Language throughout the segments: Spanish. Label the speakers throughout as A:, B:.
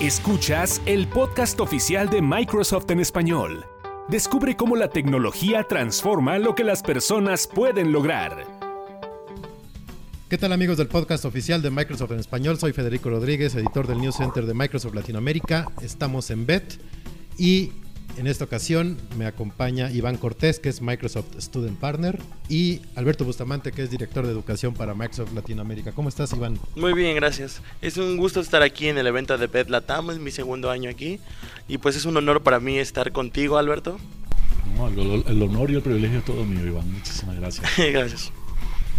A: Escuchas el podcast oficial de Microsoft en español. Descubre cómo la tecnología transforma lo que las personas pueden lograr.
B: ¿Qué tal amigos del podcast oficial de Microsoft en español? Soy Federico Rodríguez, editor del News Center de Microsoft Latinoamérica. Estamos en BET y en esta ocasión me acompaña Iván Cortés, que es Microsoft Student Partner, y Alberto Bustamante, que es director de educación para Microsoft Latinoamérica. ¿Cómo estás, Iván?
C: Muy bien, gracias. Es un gusto estar aquí en el evento de Bet Latam, es mi segundo año aquí, y pues es un honor para mí estar contigo, Alberto.
D: el, el honor y el privilegio es todo mío, Iván. Muchísimas gracias.
C: gracias.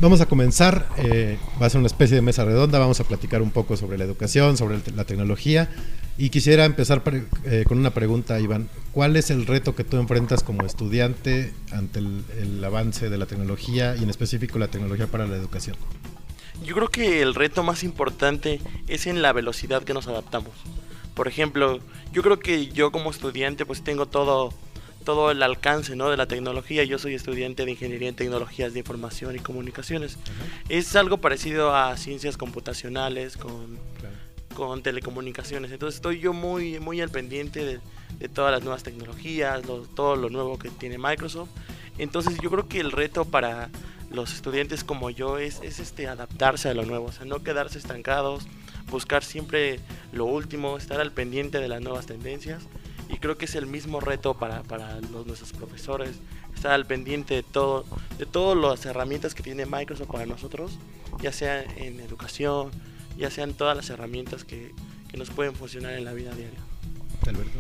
B: Vamos a comenzar, eh, va a ser una especie de mesa redonda, vamos a platicar un poco sobre la educación, sobre la tecnología y quisiera empezar eh, con una pregunta, Iván. ¿Cuál es el reto que tú enfrentas como estudiante ante el, avance de la tecnología y en específico la tecnología para la educación?
C: Yo creo que el reto más importante es en la velocidad que nos adaptamos. Por ejemplo, yo creo que yo como estudiante pues tengo todo todo el alcance ¿no? de la tecnología. Yo soy estudiante de Ingeniería en Tecnologías de Información y Comunicaciones. Es algo parecido a ciencias computacionales con, con telecomunicaciones. Entonces estoy yo muy, muy al pendiente de, todas las nuevas tecnologías, todo lo nuevo que tiene Microsoft. Entonces yo creo que el reto para los estudiantes como yo es, es este, adaptarse a lo nuevo, o sea, no quedarse estancados, buscar siempre lo último, estar al pendiente de las nuevas tendencias y creo que es el mismo reto para, para los, nuestros profesores, estar al pendiente de todo, de todas las herramientas que tiene Microsoft para nosotros, ya sea en educación, ya sean todas las herramientas que, que nos pueden funcionar en la vida diaria.
B: Alberto.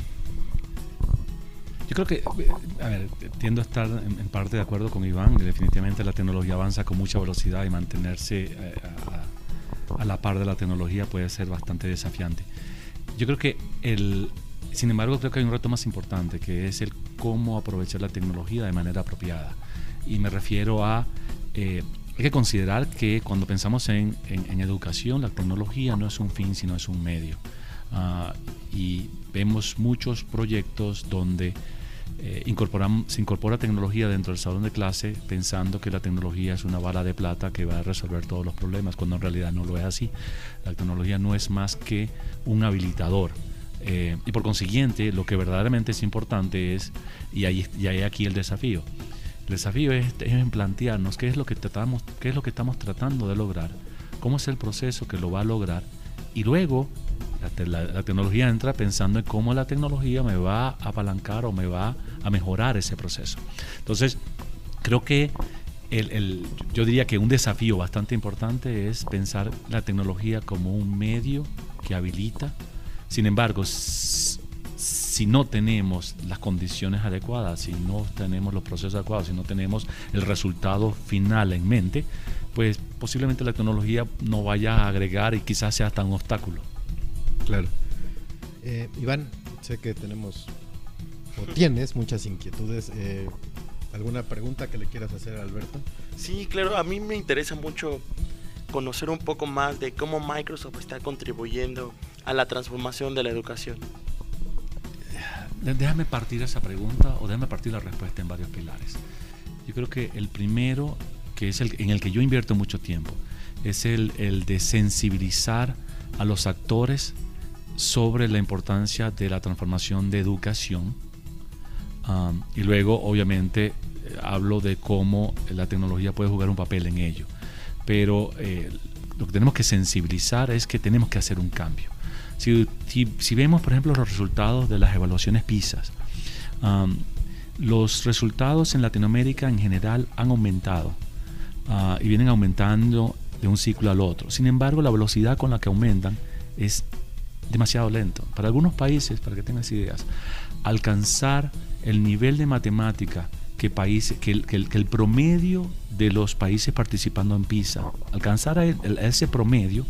D: Yo creo que, a ver, tiendo a estar en, parte de acuerdo con Iván, definitivamente la tecnología avanza con mucha velocidad y mantenerse eh, a, a la par de la tecnología puede ser bastante desafiante. Yo creo que el, sin embargo, creo que hay un reto más importante, que es el cómo aprovechar la tecnología de manera apropiada. Y me refiero a, eh, hay que considerar que cuando pensamos en, educación, la tecnología no es un fin, sino es un medio. Ah, y vemos muchos proyectos donde eh, se incorpora tecnología dentro del salón de clase pensando que la tecnología es una bala de plata que va a resolver todos los problemas, cuando en realidad no lo es así. La tecnología no es más que un habilitador eh, y por consiguiente, lo que verdaderamente es importante es, y ahí, hay aquí el desafío, el desafío es, en plantearnos qué es, lo que tratamos, qué es lo que estamos tratando de lograr, cómo es el proceso que lo va a lograr, y luego la, tecnología entra pensando en cómo la tecnología me va a apalancar o me va a mejorar ese proceso. Entonces, creo que el, yo diría que un desafío bastante importante es pensar la tecnología como un medio que habilita sin embargo, si no tenemos las condiciones adecuadas, si no tenemos los procesos adecuados, si no tenemos el resultado final en mente, pues posiblemente la tecnología no vaya a agregar y quizás sea hasta un obstáculo.
B: Claro. Eh, Iván, sé que tenemos o tienes muchas inquietudes. Eh, ¿Alguna pregunta que le quieras hacer a Alberto?
C: Sí, claro, a mí me interesa mucho conocer un poco más de cómo Microsoft está contribuyendo a la transformación de la educación?
D: Déjame partir esa pregunta o déjame partir la respuesta en varios pilares. Yo creo que el primero, que es el en el que yo invierto mucho tiempo, es el, el de sensibilizar a los actores sobre la importancia de la transformación de educación. Um, y luego, obviamente, hablo de cómo la tecnología puede jugar un papel en ello. Pero eh, lo que tenemos que sensibilizar es que tenemos que hacer un cambio. Si, si, vemos, por ejemplo, los resultados de las evaluaciones PISA, los resultados en Latinoamérica en general han aumentado ah, y vienen aumentando de un ciclo al otro. Sin embargo, la velocidad con la que aumentan es demasiado lento. Para algunos países, para que tengas ideas, alcanzar el nivel de matemática que, países, que, el, que, el, promedio de los países participando en PISA, alcanzar a ese promedio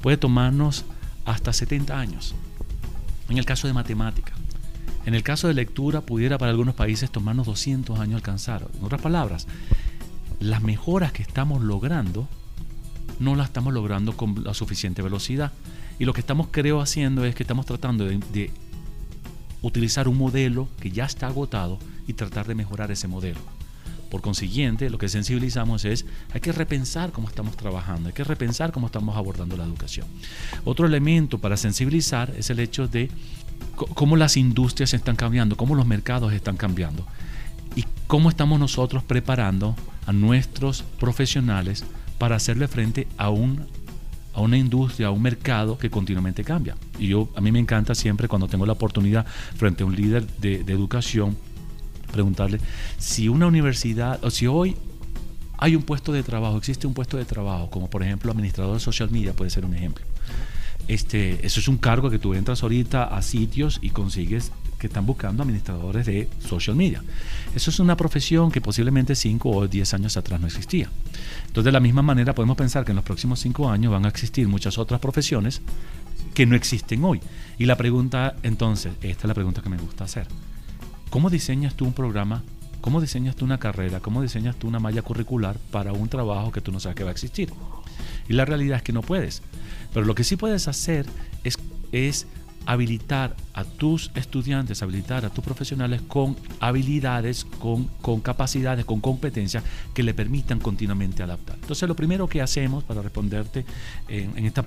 D: puede tomarnos hasta 70 años. En el caso de matemática. En el caso de lectura pudiera para algunos países tomarnos 200 años alcanzar. En otras palabras, las mejoras que estamos logrando no las estamos logrando con la suficiente velocidad. Y lo que estamos creo haciendo es que estamos tratando de, de utilizar un modelo que ya está agotado y tratar de mejorar ese modelo. Por consiguiente, lo que sensibilizamos es, hay que repensar cómo estamos trabajando, hay que repensar cómo estamos abordando la educación. Otro elemento para sensibilizar es el hecho de cómo las industrias están cambiando, cómo los mercados están cambiando y cómo estamos nosotros preparando a nuestros profesionales para hacerle frente a un a una industria, a un mercado que continuamente cambia. Y yo a mí me encanta siempre cuando tengo la oportunidad frente a un líder de, de educación preguntarle si una universidad o si hoy hay un puesto de trabajo, existe un puesto de trabajo, como por ejemplo administrador de social media puede ser un ejemplo. Este, eso es un cargo que tú entras ahorita a sitios y consigues que están buscando administradores de social media. Eso es una profesión que posiblemente 5 o 10 años atrás no existía. Entonces, de la misma manera, podemos pensar que en los próximos 5 años van a existir muchas otras profesiones que no existen hoy. Y la pregunta, entonces, esta es la pregunta que me gusta hacer. ¿Cómo diseñas tú un programa? ¿Cómo diseñas tú una carrera? ¿Cómo diseñas tú una malla curricular para un trabajo que tú no sabes que va a existir? Y la realidad es que no puedes. Pero lo que sí puedes hacer es, habilitar a tus estudiantes, habilitar a tus profesionales con habilidades, con, capacidades, con competencias que le permitan continuamente adaptar. Entonces lo primero que hacemos para responderte en esta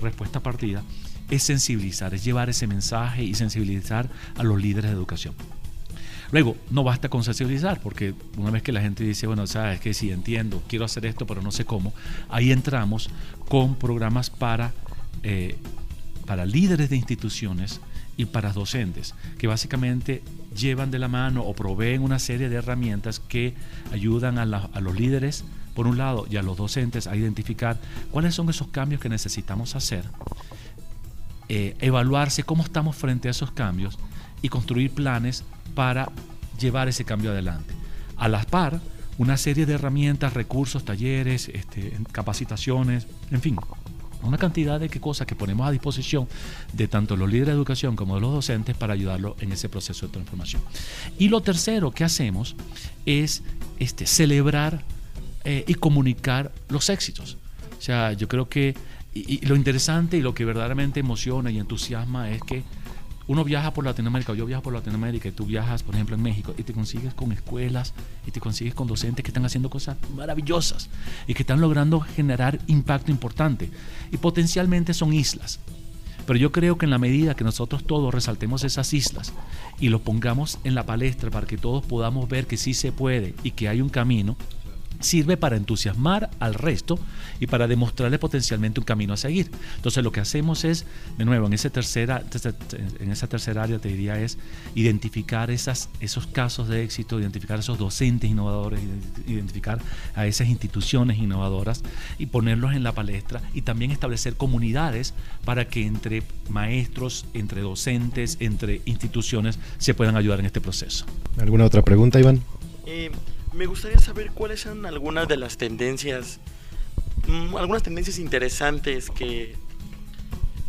D: respuesta partida es sensibilizar, es llevar ese mensaje y sensibilizar a los líderes de educación. Luego, no basta con sensibilizar, porque una vez que la gente dice, bueno, sabes que sí, entiendo, quiero hacer esto, pero no sé cómo, ahí entramos con programas para eh, para líderes de instituciones y para docentes, que básicamente llevan de la mano o proveen una serie de herramientas que ayudan a, los líderes, por un lado, y a los docentes a identificar cuáles son esos cambios que necesitamos hacer, eh, evaluarse cómo estamos frente a esos cambios y construir planes para llevar ese cambio adelante. A la par, una serie de herramientas, recursos, talleres, este, capacitaciones, en fin, una cantidad de cosas que ponemos a disposición de tanto los líderes de educación como de los docentes para ayudarlos en ese proceso de transformación. Y lo tercero que hacemos es este, celebrar eh, y comunicar los éxitos. O sea, yo creo que lo interesante y lo que verdaderamente emociona y entusiasma es que uno viaja por Latinoamérica, yo viajo por Latinoamérica y tú viajas, por ejemplo, en México y te consigues con escuelas y te consigues con docentes que están haciendo cosas maravillosas y que están logrando generar impacto importante. Y potencialmente son islas. Pero yo creo que en la medida que nosotros todos resaltemos esas islas y lo pongamos en la palestra para que todos podamos ver que sí se puede y que hay un camino, sirve para entusiasmar al resto y para demostrarle potencialmente un camino a seguir. Entonces lo que hacemos es, de nuevo, en, esa tercera, en esa tercera área te diría es identificar esas, esos casos de éxito, identificar esos docentes innovadores, identificar a esas instituciones innovadoras y ponerlos en la palestra y también establecer comunidades para que entre maestros, entre docentes, entre instituciones se puedan ayudar en este proceso.
B: ¿Alguna otra pregunta, Iván?
C: Eh, me gustaría saber cuáles son algunas de las tendencias, mm, algunas tendencias interesantes que,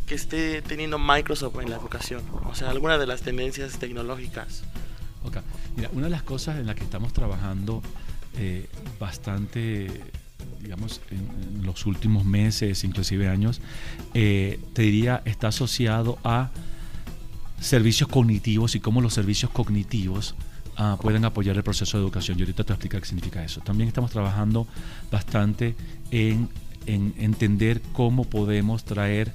C: que esté teniendo Microsoft en la educación. O sea, algunas de las tendencias tecnológicas.
D: Ok, mira, una de las cosas en las que estamos trabajando eh, bastante, digamos, en, los últimos meses, inclusive años, eh, te diría, está asociado a servicios cognitivos y cómo los servicios cognitivos Ah, pueden apoyar el proceso de educación. Y ahorita te voy a explicar qué significa eso. También estamos trabajando bastante en, entender cómo podemos traer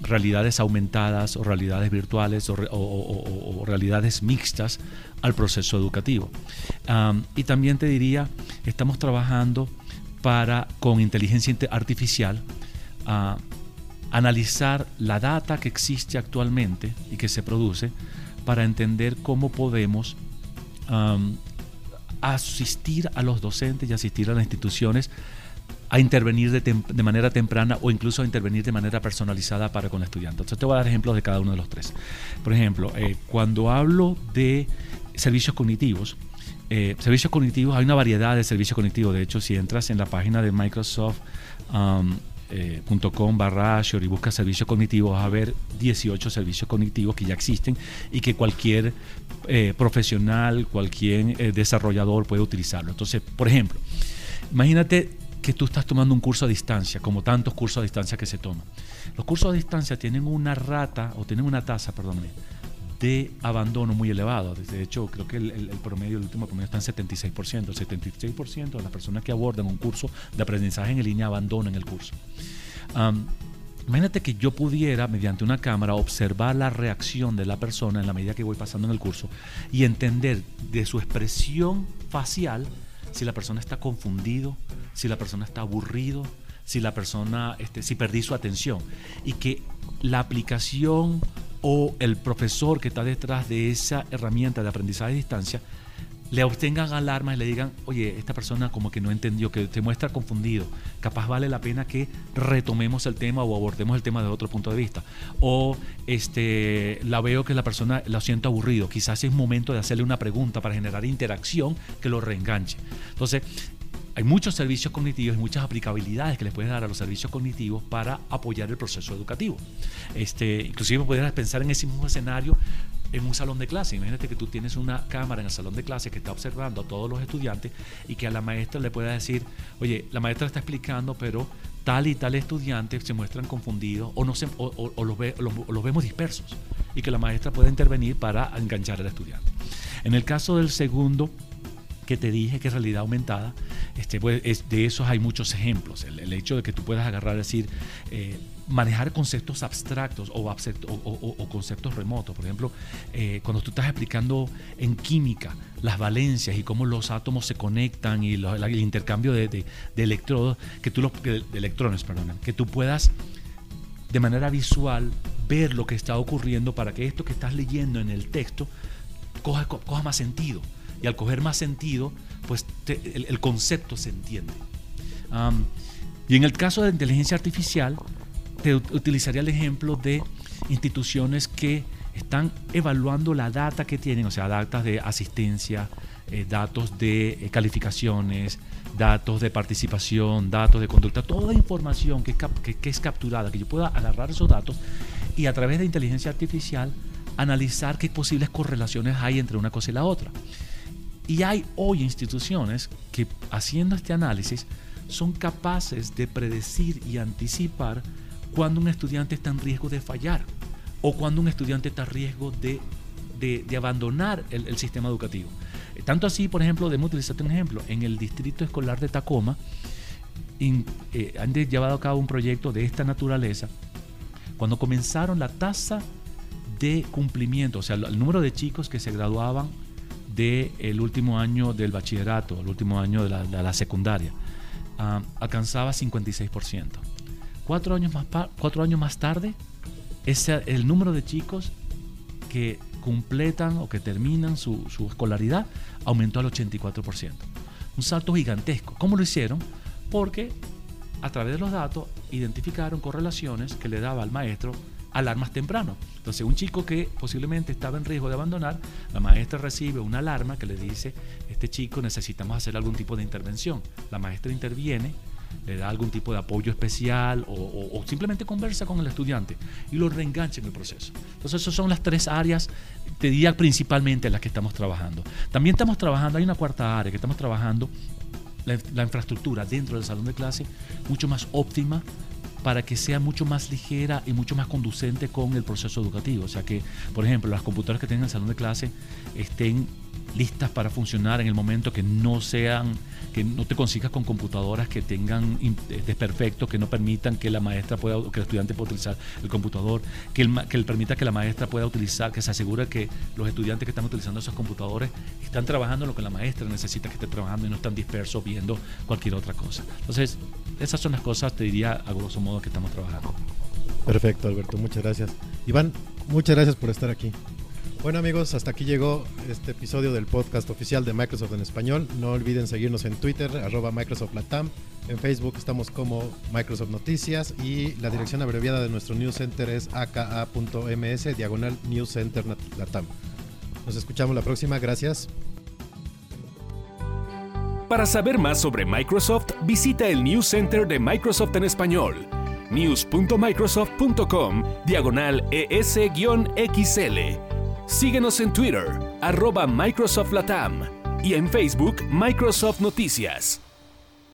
D: realidades aumentadas o realidades virtuales o, realidades mixtas al proceso educativo. y también te diría, estamos trabajando para, con inteligencia artificial, analizar la data que existe actualmente y que se produce para entender cómo podemos asistir a los docentes y asistir a las instituciones a intervenir de, manera temprana o incluso a intervenir de manera personalizada para con el estudiante. Entonces te voy a dar ejemplos de cada uno de los tres. Por ejemplo, eh, cuando hablo de servicios cognitivos, eh, servicios cognitivos, hay una variedad de servicios cognitivos. De hecho, si entras en la página de Microsoft eh, .com barra Azure y busca servicios cognitivos, vas a ver 18 servicios cognitivos que ya existen y que cualquier eh, profesional, cualquier eh, desarrollador puede utilizarlo. Entonces, por ejemplo, imagínate que tú estás tomando un curso a distancia, como tantos cursos a distancia que se toman. Los cursos a distancia tienen una rata, o tienen una tasa, perdón, de abandono muy elevado. De hecho, creo que el, promedio, el último promedio está en 76%. El 76% de las personas que abordan un curso de aprendizaje en línea abandonan el curso. imagínate que yo pudiera, mediante una cámara, observar la reacción de la persona en la medida que voy pasando en el curso y entender de su expresión facial si la persona está confundido, si la persona está aburrido, si la persona, este, si perdí su atención. Y que la aplicación o el profesor que está detrás de esa herramienta de aprendizaje a distancia le obtengan alarmas y le digan, oye, esta persona como que no entendió, que te muestra confundido, capaz vale la pena que retomemos el tema o abordemos el tema de otro punto de vista. O este, la veo que la persona la siento aburrido, quizás es momento de hacerle una pregunta para generar interacción que lo reenganche. Entonces, hay muchos servicios cognitivos y muchas aplicabilidades que le puedes dar a los servicios cognitivos para apoyar el proceso educativo. Este, inclusive podrías pensar en ese mismo escenario en un salón de clase. Imagínate que tú tienes una cámara en el salón de clase que está observando a todos los estudiantes y que a la maestra le pueda decir, oye, la maestra está explicando, pero tal y tal estudiante se muestran confundidos o, no se, o, los, los vemos dispersos y que la maestra pueda intervenir para enganchar al estudiante. En el caso del segundo, que te dije que es realidad aumentada, este, pues, de esos hay muchos ejemplos. El, hecho de que tú puedas agarrar, decir, eh, manejar conceptos abstractos o, conceptos remotos. Por ejemplo, eh, cuando tú estás explicando en química las valencias y cómo los átomos se conectan y el intercambio de, electrodos, que tú los, de electrones, perdón, que tú puedas de manera visual ver lo que está ocurriendo para que esto que estás leyendo en el texto coja, coja más sentido y al coger más sentido, pues el, concepto se entiende. y en el caso de inteligencia artificial, te utilizaría el ejemplo de instituciones que están evaluando la data que tienen, o sea, datos de asistencia, eh, datos de eh, calificaciones, datos de participación, datos de conducta, toda información que, que, es capturada, que yo pueda agarrar esos datos y a través de inteligencia artificial analizar qué posibles correlaciones hay entre una cosa y la otra. Y hay hoy instituciones que haciendo este análisis son capaces de predecir y anticipar cuando un estudiante está en riesgo de fallar o cuando un estudiante está en riesgo de, abandonar el, sistema educativo. Tanto así, por ejemplo, debemos utilizarte un ejemplo. En el distrito escolar de Tacoma eh, han llevado a cabo un proyecto de esta naturaleza. Cuando comenzaron la tasa de cumplimiento, o sea, el número de chicos que se graduaban del último año del bachillerato, el último año de la, secundaria, ah, alcanzaba 56%. Cuatro años más, cuatro años más tarde, el número de chicos que completan o que terminan su, su escolaridad aumentó al 84%. Un salto gigantesco. ¿Cómo lo hicieron? Porque a través de los datos identificaron correlaciones que le daba al maestro alarmas temprano. Entonces, un chico que posiblemente estaba en riesgo de abandonar, la maestra recibe una alarma que le dice, este chico necesitamos hacer algún tipo de intervención. La maestra interviene, le da algún tipo de apoyo especial o, simplemente conversa con el estudiante y lo reengancha en el proceso. Entonces, esas son las tres áreas, te diría principalmente en las que estamos trabajando. También estamos trabajando, hay una cuarta área que estamos trabajando la, infraestructura dentro del salón de clase mucho más óptima para que sea mucho más ligera y mucho más conducente con el proceso educativo. O sea que, por ejemplo, las computadoras que tengan el salón de clase estén listas para funcionar en el momento que no sean, que no te consigas con computadoras que tengan eh, desperfectos, que no permitan que la maestra pueda, que el estudiante pueda utilizar el computador, que, el, que permita que la maestra pueda utilizar, que se asegure que los estudiantes que están utilizando esos computadores están trabajando lo que la maestra necesita que esté trabajando y no están dispersos viendo cualquier otra cosa. Entonces, esas son las cosas, te diría a grosso modo, que estamos trabajando.
B: Perfecto, Alberto, muchas gracias. Iván, muchas gracias por estar aquí. Bueno amigos, hasta aquí llegó este episodio del podcast oficial de Microsoft en español. No olviden seguirnos en Twitter, arroba Microsoft Latam. En Facebook estamos como Microsoft Noticias y la dirección abreviada de nuestro News Center es aka.ms, diagonal News Center Latam. Nos escuchamos la próxima, gracias.
A: Para saber más sobre Microsoft, visita el News Center de Microsoft en español, news.microsoft.com, diagonal ES-XL Síguenos en Twitter, arroba Microsoft Latam, y en Facebook, Microsoft Noticias.